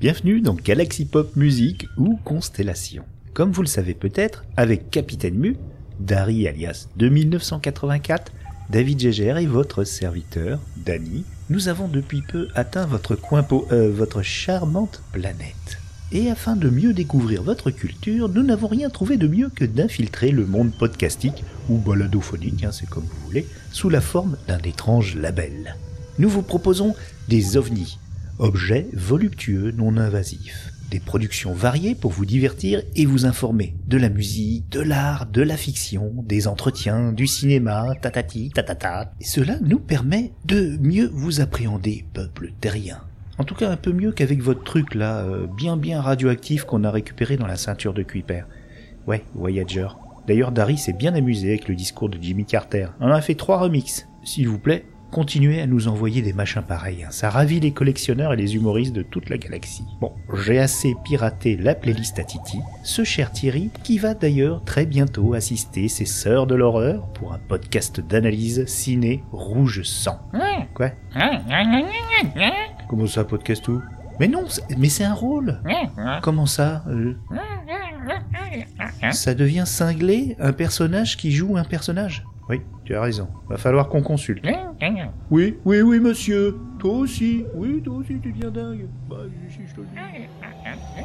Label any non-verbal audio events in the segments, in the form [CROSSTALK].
Bienvenue dans Galaxy Pop Musique ou Constellation. Comme vous le savez peut-être, avec Capitaine Mu, Dari alias 2984, David Gégère et votre serviteur, Danny, nous avons depuis peu atteint votre euh, votre charmante planète. Et afin de mieux découvrir votre culture, nous n'avons rien trouvé de mieux que d'infiltrer le monde podcastique, ou baladophonique, hein, c'est comme vous voulez, sous la forme d'un étrange label. Nous vous proposons des ovnis, objets voluptueux non invasifs, des productions variées pour vous divertir et vous informer, de la musique, de l'art, de la fiction, des entretiens, du cinéma, tatati, tatata. Et cela nous permet de mieux vous appréhender, peuple terrien. En tout cas un peu mieux qu'avec votre truc là, euh, bien bien radioactif qu'on a récupéré dans la ceinture de Kuiper. Ouais, Voyager. D'ailleurs, Dari s'est bien amusé avec le discours de Jimmy Carter. On en a fait trois remixes. S'il vous plaît, continuez à nous envoyer des machins pareils. hein. Ça ravit les collectionneurs et les humoristes de toute la galaxie. Bon, j'ai assez piraté la playlist à Titi, ce cher Thierry, qui va d'ailleurs très bientôt assister ses sœurs de l'horreur pour un podcast d'analyse ciné rouge sang. Quoi? Comment ça, podcast tout Mais non, mais c'est un rôle. Comment ça euh, Ça devient cinglé un personnage qui joue un personnage? Oui, tu as raison. Va falloir qu'on consulte. Oui, oui, oui, monsieur. Toi aussi. Oui, toi aussi, tu deviens dingue. Bah, je te le dis.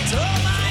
It's my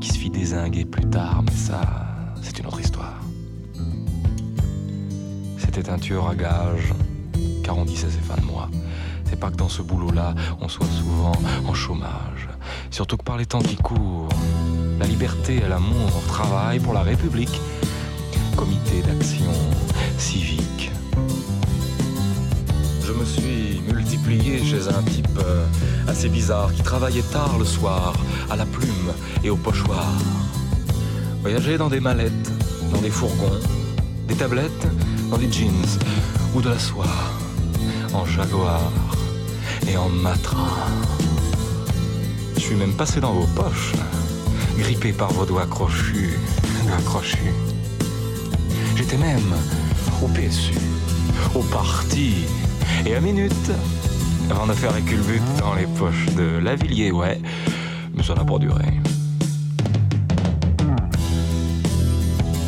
qui se fit désinguer plus tard, mais ça, c'est une autre histoire. C'était un tueur à gages, car on disait c'est fin de mois. C'est pas que dans ce boulot-là, on soit souvent en chômage. Surtout que par les temps qui courent, la liberté et l'amour travaillent pour la République. Comité d'action civique je me suis multiplié chez un type euh, assez bizarre qui travaillait tard le soir, à la plume et au pochoir. Voyager dans des mallettes, dans des fourgons, des tablettes, dans des jeans ou de la soie, en jaguar et en matra. Je suis même passé dans vos poches, grippé par vos doigts crochus, doigts crochus. J'étais même au PSU, au parti et à minute, avant de faire les culbutes dans les poches de Lavillier, ouais, mais ça n'a pas duré.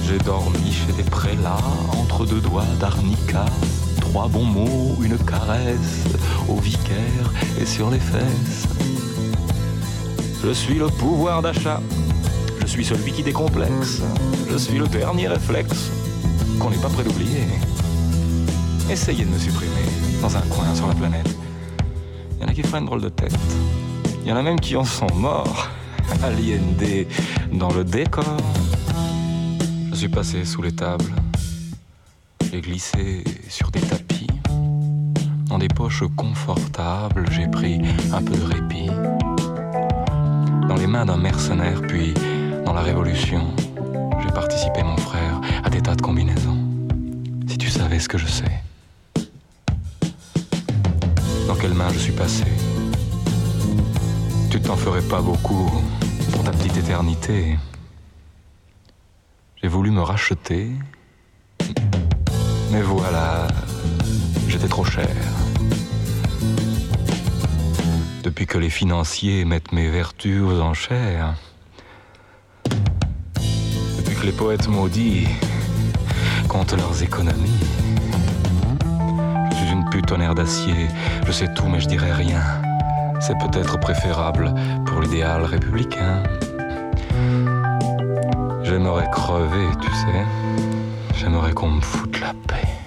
J'ai dormi chez des prélats, entre deux doigts d'arnica, trois bons mots, une caresse, au vicaire et sur les fesses. Je suis le pouvoir d'achat, je suis celui qui décomplexe, je suis le dernier réflexe qu'on n'est pas prêt d'oublier. Essayez de me supprimer dans un coin sur la planète. Il y en a qui font une drôle de tête. Il y en a même qui en sont morts. [LAUGHS] Aliénés dans le décor. Je suis passé sous les tables. J'ai glissé sur des tapis. Dans des poches confortables, j'ai pris un peu de répit. Dans les mains d'un mercenaire, puis dans la Révolution, j'ai participé, mon frère, à des tas de combinaisons. Si tu savais ce que je sais. Dans quelle main je suis passé Tu t'en ferais pas beaucoup pour ta petite éternité. J'ai voulu me racheter, mais voilà, j'étais trop cher. Depuis que les financiers mettent mes vertus aux enchères, depuis que les poètes maudits comptent leurs économies, air d'acier, je sais tout mais je dirai rien. C'est peut-être préférable pour l'idéal républicain. J'aimerais crever, tu sais. J'aimerais qu'on me foute la paix.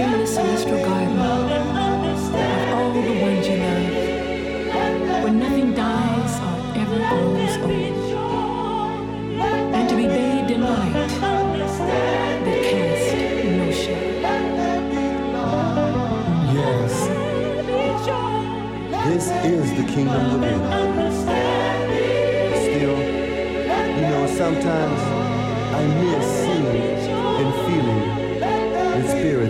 you in the celestial garden of all the ones you love, where nothing dies or ever grows old, and to be bathed in light that casts no shadow. Yes, this is the kingdom living. Still, you know, sometimes I miss seeing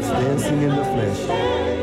dancing in the flesh.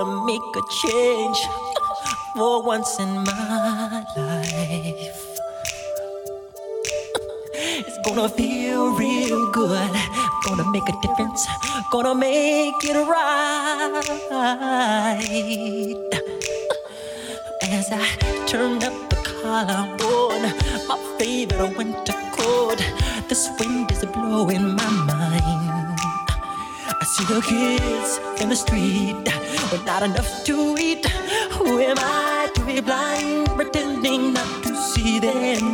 gonna make a change for once in my life. [LAUGHS] It's gonna feel real good. Gonna make a difference. Gonna make it right. [LAUGHS] As I turn up the collar on my favorite winter coat, this wind is blowing my mind. The kids in the street with not enough to eat. Who am I to be blind, pretending not to see them?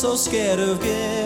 So scared of getting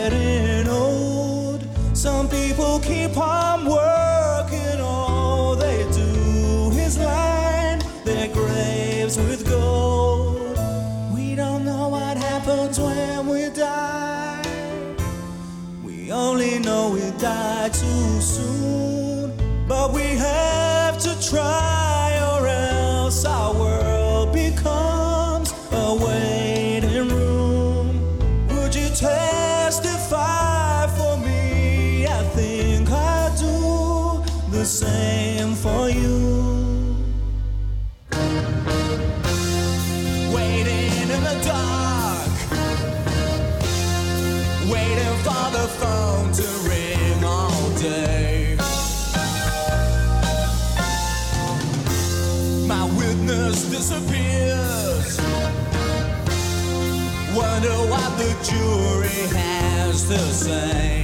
the same.